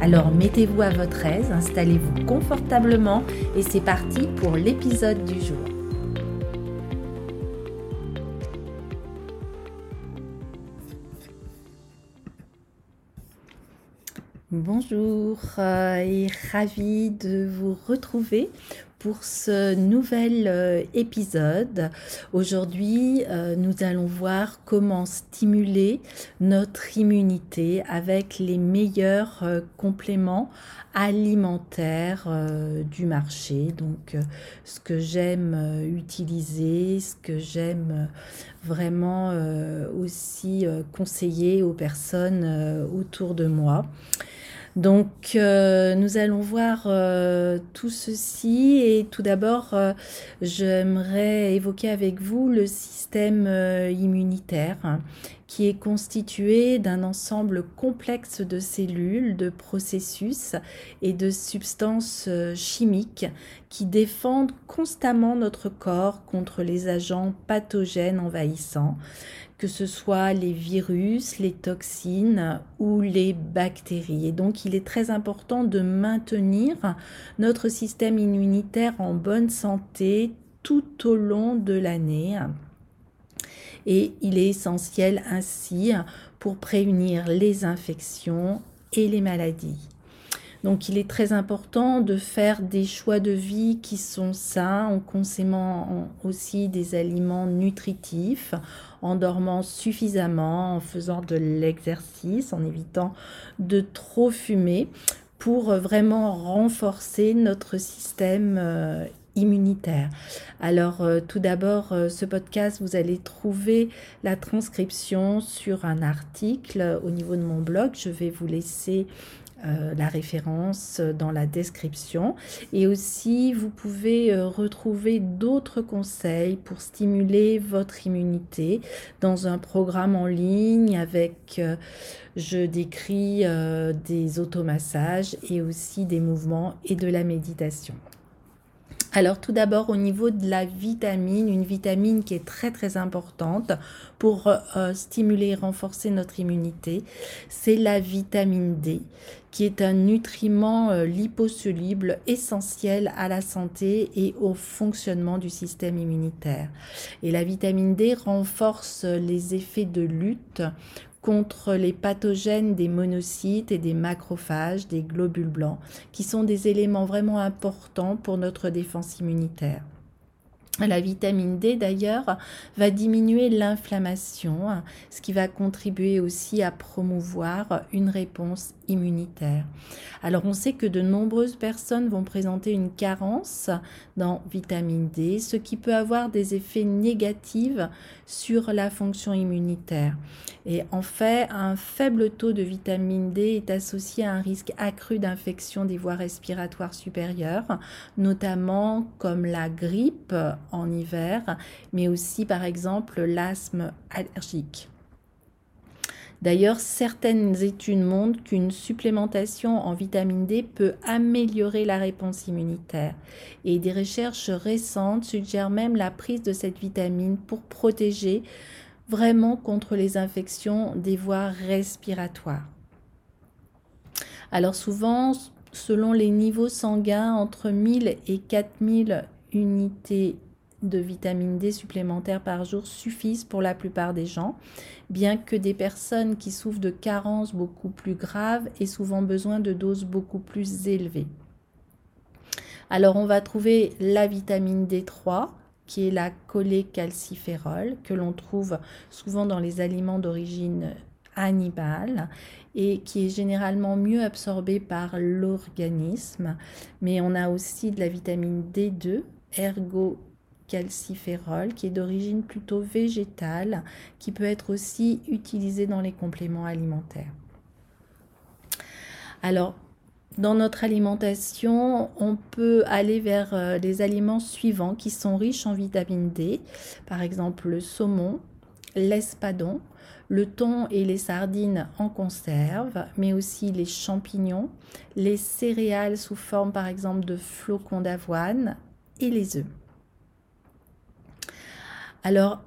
Alors mettez-vous à votre aise, installez-vous confortablement et c'est parti pour l'épisode du jour. Bonjour euh, et ravi de vous retrouver pour ce nouvel euh, épisode. Aujourd'hui, euh, nous allons voir comment stimuler notre immunité avec les meilleurs euh, compléments alimentaires du marché. Donc, ce que j'aime utiliser, ce que j'aime vraiment aussi conseiller aux personnes autour de moi. Donc euh, nous allons voir euh, tout ceci. Et tout d'abord euh, j'aimerais évoquer avec vous le système immunitaire qui est constitué d'un ensemble complexe de cellules, de processus et de substances chimiques qui défendent constamment notre corps contre les agents pathogènes envahissants que ce soit les virus, les toxines ou les bactéries. Et donc il est très important de maintenir notre système immunitaire en bonne santé tout au long de l'année. Et il est essentiel ainsi pour prévenir les infections et les maladies. Donc il est très important de faire des choix de vie qui sont sains en consommant aussi des aliments nutritifs, en dormant suffisamment, en faisant de l'exercice, en évitant de trop fumer pour vraiment renforcer notre système euh, immunitaire. Alors euh, tout d'abord, euh, ce podcast, vous allez trouver la transcription sur un article au niveau de mon blog. Je vais vous laisser euh, la référence dans la description. Et aussi, vous pouvez euh, retrouver d'autres conseils pour stimuler votre immunité dans un programme en ligne avec, euh, je décris des automassages et aussi des mouvements et de la méditation. Alors tout d'abord au niveau de la vitamine, une vitamine qui est très très importante pour euh, stimuler et renforcer notre immunité, c'est la vitamine D qui est un nutriment euh, liposoluble essentiel à la santé et au fonctionnement du système immunitaire. Et la vitamine D renforce les effets de lutte contre les pathogènes des monocytes et des macrophages, des globules blancs, qui sont des éléments vraiment importants pour notre défense immunitaire. La vitamine D d'ailleurs va diminuer l'inflammation, ce qui va contribuer aussi à promouvoir une réponse immunitaire. Alors on sait que de nombreuses personnes vont présenter une carence dans vitamine D, ce qui peut avoir des effets négatifs sur la fonction immunitaire. Et en fait, un faible taux de vitamine D est associé à un risque accru d'infection des voies respiratoires supérieures, notamment comme la grippe en hiver, mais aussi par exemple l'asthme allergique. D'ailleurs, certaines études montrent qu'une supplémentation en vitamine D peut améliorer la réponse immunitaire. Et des recherches récentes suggèrent même la prise de cette vitamine pour protéger vraiment contre les infections des voies respiratoires. Alors souvent, selon les niveaux sanguins, entre 1000 et 4000 unités de vitamine D supplémentaires par jour suffisent pour la plupart des gens, bien que des personnes qui souffrent de carences beaucoup plus graves aient souvent besoin de doses beaucoup plus élevées. Alors on va trouver la vitamine D3 qui est la cholécalciférol que l'on trouve souvent dans les aliments d'origine animale et qui est généralement mieux absorbée par l'organisme. Mais on a aussi de la vitamine D2, ergo calciférol qui est d'origine plutôt végétale, qui peut être aussi utilisé dans les compléments alimentaires. Alors, dans notre alimentation, on peut aller vers euh, les aliments suivants qui sont riches en vitamine D, par exemple le saumon, l'espadon, le thon et les sardines en conserve, mais aussi les champignons, les céréales sous forme par exemple de flocons d'avoine et les œufs. Alors,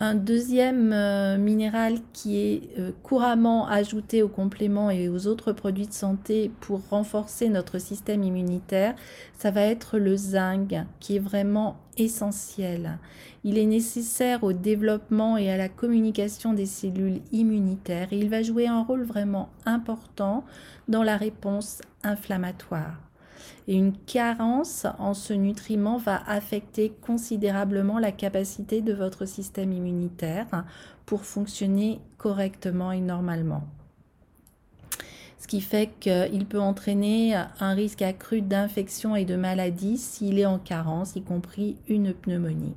un deuxième euh, minéral qui est euh, couramment ajouté aux compléments et aux autres produits de santé pour renforcer notre système immunitaire, ça va être le zinc qui est vraiment essentiel. Il est nécessaire au développement et à la communication des cellules immunitaires et il va jouer un rôle vraiment important dans la réponse inflammatoire. Et une carence en ce nutriment va affecter considérablement la capacité de votre système immunitaire pour fonctionner correctement et normalement. Ce qui fait qu'il peut entraîner un risque accru d'infection et de maladie s'il est en carence, y compris une pneumonie.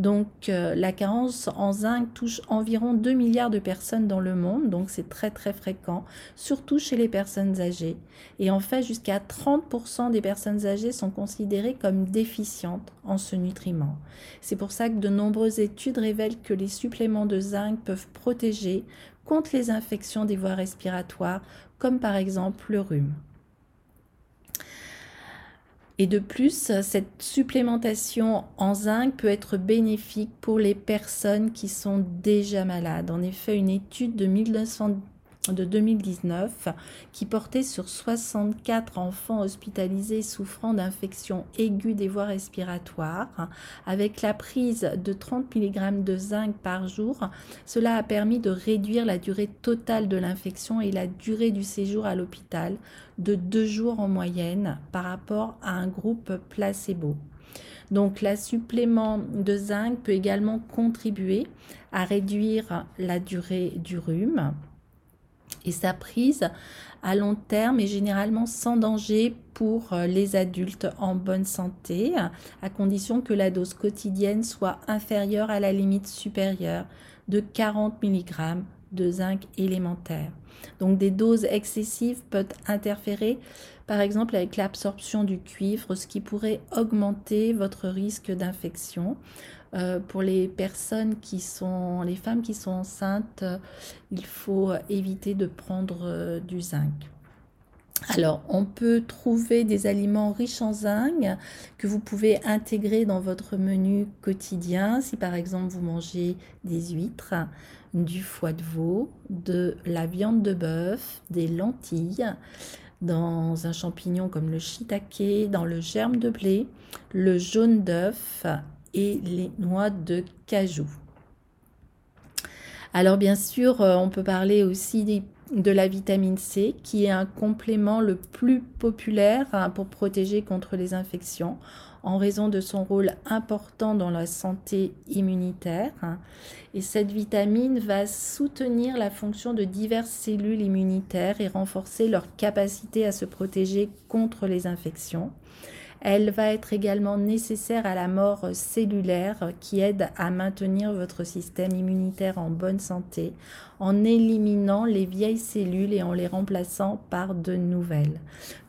Donc euh, la carence en zinc touche environ 2 milliards de personnes dans le monde, donc c'est très très fréquent, surtout chez les personnes âgées. Et en fait, jusqu'à 30% des personnes âgées sont considérées comme déficientes en ce nutriment. C'est pour ça que de nombreuses études révèlent que les suppléments de zinc peuvent protéger contre les infections des voies respiratoires, comme par exemple le rhume. Et de plus, cette supplémentation en zinc peut être bénéfique pour les personnes qui sont déjà malades. En effet, une étude de 1900 de 2019 qui portait sur 64 enfants hospitalisés souffrant d'infections aiguës des voies respiratoires. Avec la prise de 30 mg de zinc par jour, cela a permis de réduire la durée totale de l'infection et la durée du séjour à l'hôpital de deux jours en moyenne par rapport à un groupe placebo. Donc, la supplément de zinc peut également contribuer à réduire la durée du rhume et sa prise à long terme est généralement sans danger pour euh, les adultes en bonne santé, à condition que la dose quotidienne soit inférieure à la limite supérieure de 40 mg de zinc élémentaire. Donc des doses excessives peuvent interférer par exemple avec l'absorption du cuivre, ce qui pourrait augmenter votre risque d'infection. Euh, pour les personnes qui sont, les femmes qui sont enceintes, il faut éviter de prendre euh, du zinc. Alors, on peut trouver des aliments riches en zinc que vous pouvez intégrer dans votre menu quotidien. Si par exemple vous mangez des huîtres, du foie de veau, de la viande de bœuf, des lentilles, dans un champignon comme le shiitake, dans le germe de blé, le jaune d'œuf et les noix de cajou. Alors bien sûr, euh, on peut parler aussi de la vitamine C, qui est un complément le plus populaire hein, pour protéger contre les infections en raison de son rôle important dans la santé immunitaire. Et cette vitamine va soutenir la fonction de diverses cellules immunitaires et renforcer leur capacité à se protéger contre les infections. Elle va être également nécessaire à la mort cellulaire qui aide à maintenir votre système immunitaire en bonne santé en éliminant les vieilles cellules et en les remplaçant par de nouvelles.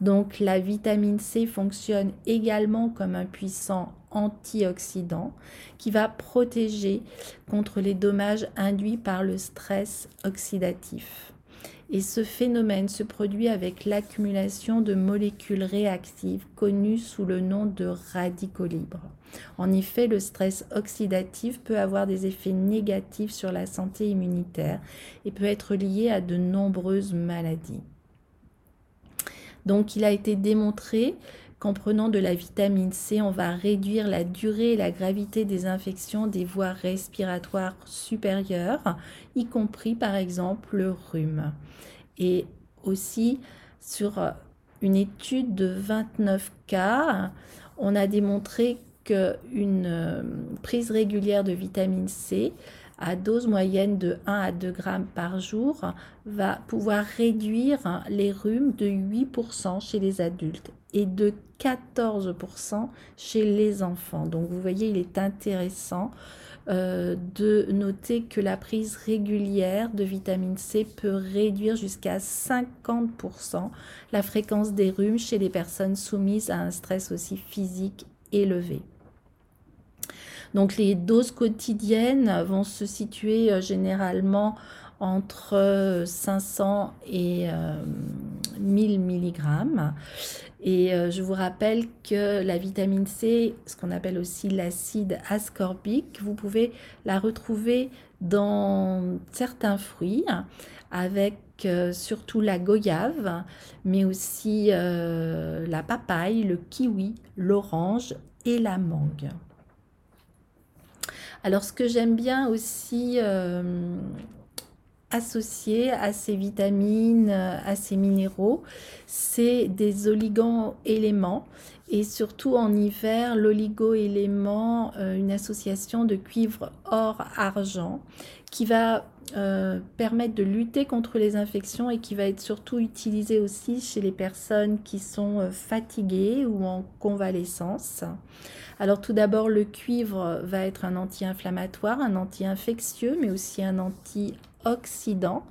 Donc la vitamine C fonctionne également comme un puissant antioxydant qui va protéger contre les dommages induits par le stress oxydatif. Et ce phénomène se produit avec l'accumulation de molécules réactives connues sous le nom de radicaux libres. En effet, le stress oxydatif peut avoir des effets négatifs sur la santé immunitaire et peut être lié à de nombreuses maladies. Donc il a été démontré qu'en prenant de la vitamine C, on va réduire la durée et la gravité des infections des voies respiratoires supérieures, y compris par exemple le rhume. Et aussi sur une étude de 29 cas, on a démontré qu'une euh, prise régulière de vitamine C à dose moyenne de 1 à 2 grammes par jour va pouvoir réduire les rhumes de 8% chez les adultes et de 14% chez les enfants. Donc vous voyez, il est intéressant euh, de noter que la prise régulière de vitamine C peut réduire jusqu'à 50% la fréquence des rhumes chez les personnes soumises à un stress aussi physique élevé. Donc les doses quotidiennes vont se situer euh, généralement entre 500 et 1000 mg. Et euh, je vous rappelle que la vitamine C, ce qu'on appelle aussi l'acide ascorbique, vous pouvez la retrouver dans certains fruits, avec euh, surtout la goyave, mais aussi euh, la papaye, le kiwi, l'orange et la mangue. Alors ce que j'aime bien aussi associés à ces vitamines, à ces minéraux, c'est des oligo-éléments et surtout en hiver, l'oligo-élément, euh, une association de cuivre or-argent qui va euh, permettre de lutter contre les infections et qui va être surtout utilisé aussi chez les personnes qui sont euh, fatiguées ou en convalescence. Alors tout d'abord, le cuivre va être un anti-inflammatoire, un anti-infectieux, mais aussi un anti oxydant.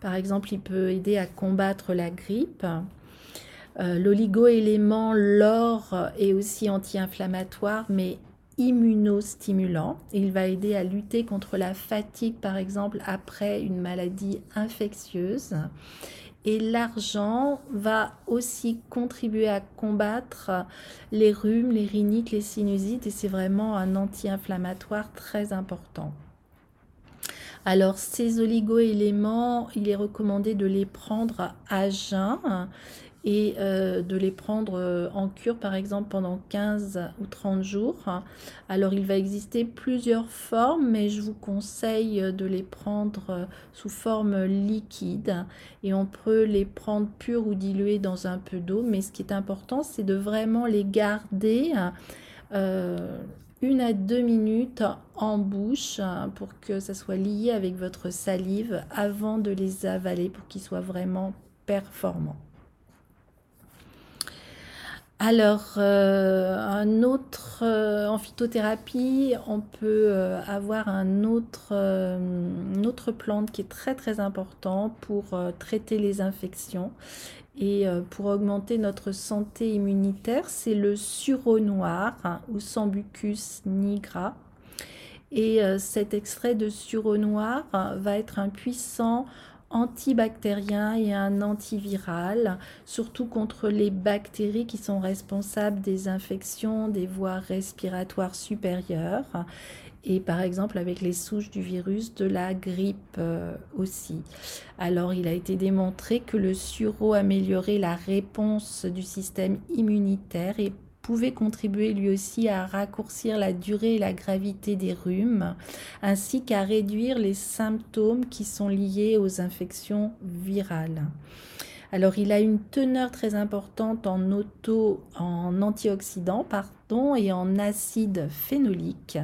Par exemple, il peut aider à combattre la grippe. Euh, l'oligo-élément, l'or, est aussi anti-inflammatoire, mais immunostimulant. Il va aider à lutter contre la fatigue, par exemple, après une maladie infectieuse. Et l'argent va aussi contribuer à combattre les rhumes, les rhinites, les sinusites, et c'est vraiment un anti-inflammatoire très important. Alors ces oligo-éléments, il est recommandé de les prendre à jeun et euh, de les prendre euh, en cure par exemple pendant 15 ou 30 jours. Alors il va exister plusieurs formes mais je vous conseille de les prendre euh, sous forme liquide et on peut les prendre purs ou dilués dans un peu d'eau mais ce qui est important c'est de vraiment les garder une à deux minutes en bouche hein, pour que ça soit lié avec votre salive avant de les avaler pour qu'ils soient vraiment performants. Alors, euh, un autre, euh, en phytothérapie, on peut euh, avoir un autre, une autre plante qui est très très important pour traiter les infections et pour augmenter notre santé immunitaire, c'est le sureau noir hein, ou Sambucus nigra. Et cet extrait de sureau noir va être un puissant antibactérien et un antiviral, surtout contre les bactéries qui sont responsables des infections des voies respiratoires supérieures et par exemple avec les souches du virus de la grippe euh, aussi. Alors il a été démontré que le sureau améliorait la réponse du système immunitaire et pouvait contribuer lui aussi à raccourcir la durée et la gravité des rhumes, ainsi qu'à réduire les symptômes qui sont liés aux infections virales. Alors, il a une teneur très importante en auto, en antioxydants, et en acide phénolique.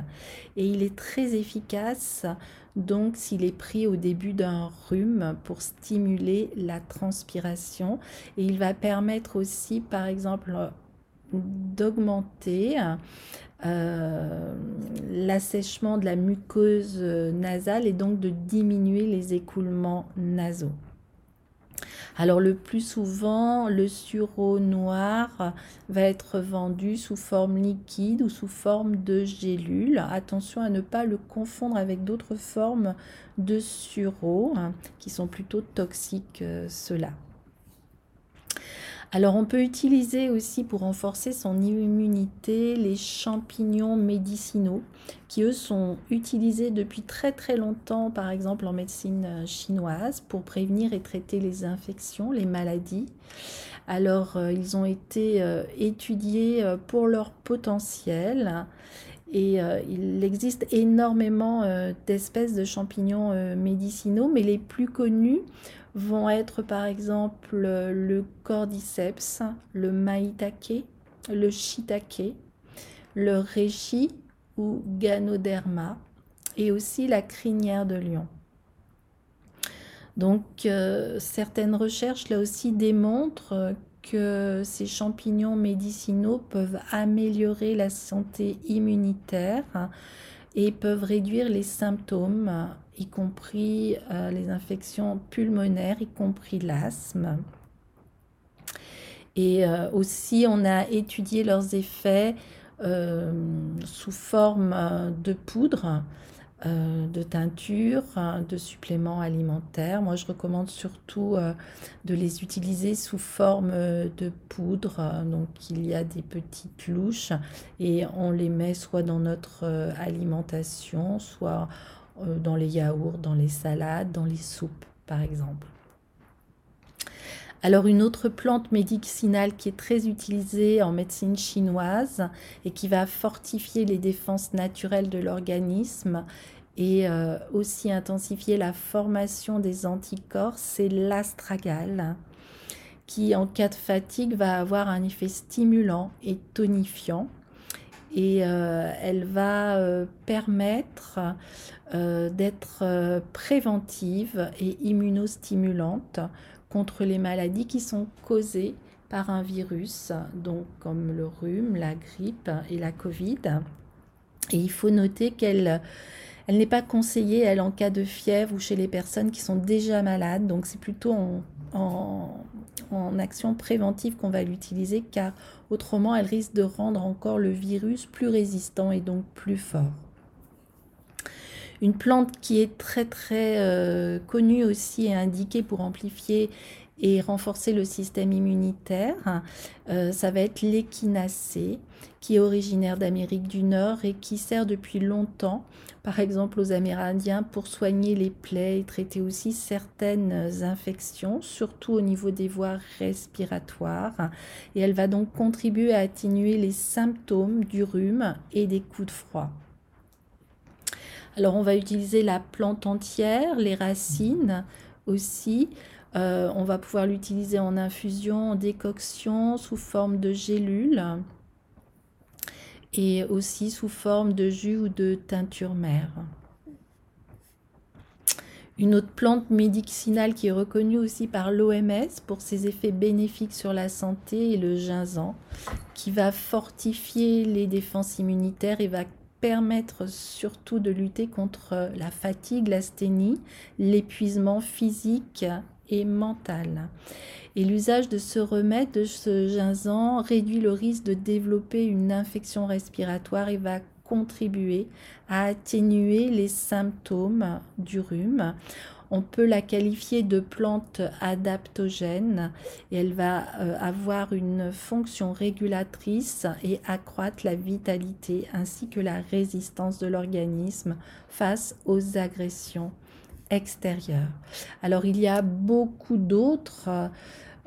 Et il est très efficace, donc, s'il est pris au début d'un rhume pour stimuler la transpiration. Et il va permettre aussi, par exemple, d'augmenter euh, l'assèchement de la muqueuse nasale et donc de diminuer les écoulements nasaux. Alors le plus souvent, le sureau noir va être vendu sous forme liquide ou sous forme de gélule. Attention à ne pas le confondre avec d'autres formes de sureau hein, qui sont plutôt toxiques, euh, ceux-là. Alors on peut utiliser aussi pour renforcer son immunité les champignons médicinaux qui eux sont utilisés depuis très très longtemps par exemple en médecine euh, chinoise pour prévenir et traiter les infections, les maladies. Alors euh, ils ont été euh, étudiés pour leur potentiel et il existe énormément d'espèces de champignons médicinaux mais les plus connus vont être par exemple le cordyceps, le maïtake, le shiitake, le reishi ou ganoderma et aussi la crinière de lion. Donc euh, certaines recherches là aussi démontrent que ces champignons médicinaux peuvent améliorer la santé immunitaire et peuvent réduire les symptômes, y compris euh, les infections pulmonaires, y compris l'asthme. Et euh, aussi, on a étudié leurs effets euh, sous forme de poudre de teinture, de suppléments alimentaires. Moi, je recommande surtout de les utiliser sous forme de poudre. Donc, il y a des petites louches et on les met soit dans notre alimentation, soit dans les yaourts, dans les salades, dans les soupes, par exemple. Alors une autre plante médicinale qui est très utilisée en médecine chinoise et qui va fortifier les défenses naturelles de l'organisme et euh, aussi intensifier la formation des anticorps, c'est l'astragale qui en cas de fatigue va avoir un effet stimulant et tonifiant et euh, elle va euh, permettre d'être préventive et immunostimulante contre les maladies qui sont causées par un virus, donc comme le rhume, la grippe et la Covid. Et il faut noter qu'elle elle n'est pas conseillée, elle, en cas de fièvre ou chez les personnes qui sont déjà malades. Donc, c'est plutôt en, action préventive qu'on va l'utiliser, car autrement, elle risque de rendre encore le virus plus résistant et donc plus fort. Une plante qui est très très euh, connue aussi et indiquée pour amplifier et renforcer le système immunitaire. Euh, ça va être l'échinacée, qui est originaire d'Amérique du Nord et qui sert depuis longtemps, par exemple aux Amérindiens, pour soigner les plaies et traiter aussi certaines infections, surtout au niveau des voies respiratoires. Et elle va donc contribuer à atténuer les symptômes du rhume et des coups de froid. Alors on va utiliser la plante entière, les racines aussi. Euh, on va pouvoir l'utiliser en infusion, en décoction, sous forme de gélules et aussi sous forme de jus ou de teinture mère. Une autre plante médicinale qui est reconnue aussi par l'OMS pour ses effets bénéfiques sur la santé est le ginsan, qui va fortifier les défenses immunitaires et va permettre surtout de lutter contre la fatigue, l'asthénie, l'épuisement physique mentale. Et l'usage de ce remède, de ce ginsan, réduit le risque de développer une infection respiratoire et va contribuer à atténuer les symptômes du rhume. On peut la qualifier de plante adaptogène et elle va euh, avoir une fonction régulatrice et accroître la vitalité ainsi que la résistance de l'organisme face aux agressions extérieur. Alors il y a beaucoup d'autres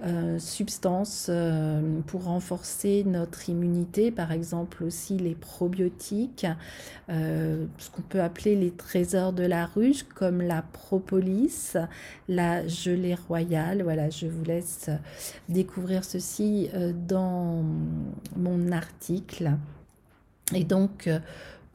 euh, substances euh, pour renforcer notre immunité, par exemple aussi les probiotiques, euh, ce qu'on peut appeler les trésors de la ruche, comme la propolis, la gelée royale. Voilà, je vous laisse découvrir ceci dans mon article. Et donc,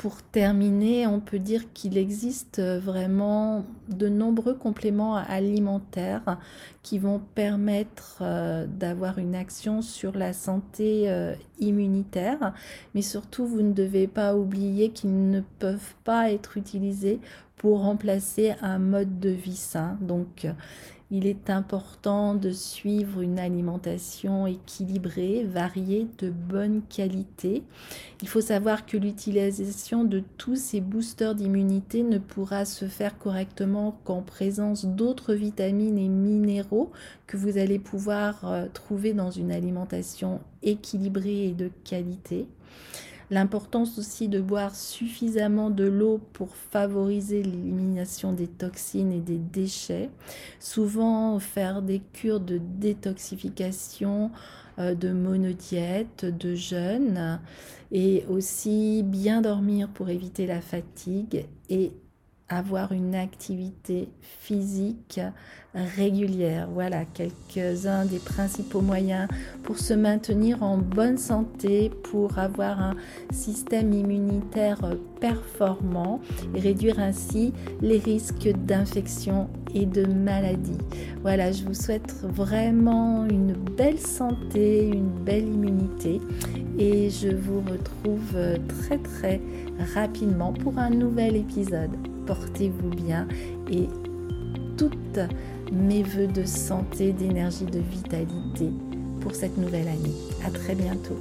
pour terminer, on peut dire qu'il existe vraiment de nombreux compléments alimentaires qui vont permettre euh, d'avoir une action sur la santé euh, immunitaire, mais surtout vous ne devez pas oublier qu'ils ne peuvent pas être utilisés pour remplacer un mode de vie sain. Donc il est important de suivre une alimentation équilibrée, variée, de bonne qualité. Il faut savoir que l'utilisation de tous ces boosters d'immunité ne pourra se faire correctement qu'en présence d'autres vitamines et minéraux que vous allez pouvoir euh, trouver dans une alimentation équilibrée et de qualité. L'importance aussi de boire suffisamment de l'eau pour favoriser l'élimination des toxines et des déchets. Souvent faire des cures de détoxification, euh, de monodiète, de jeûne et aussi bien dormir pour éviter la fatigue et avoir une activité physique régulière. Voilà quelques-uns des principaux moyens pour se maintenir en bonne santé, pour avoir un système immunitaire performant et réduire ainsi les risques d'infection et de maladie. Voilà, je vous souhaite vraiment une belle santé, une belle immunité et je vous retrouve très très rapidement pour un nouvel épisode. Portez-vous bien et toutes mes voeux de santé, d'énergie, de vitalité pour cette nouvelle année. À très bientôt.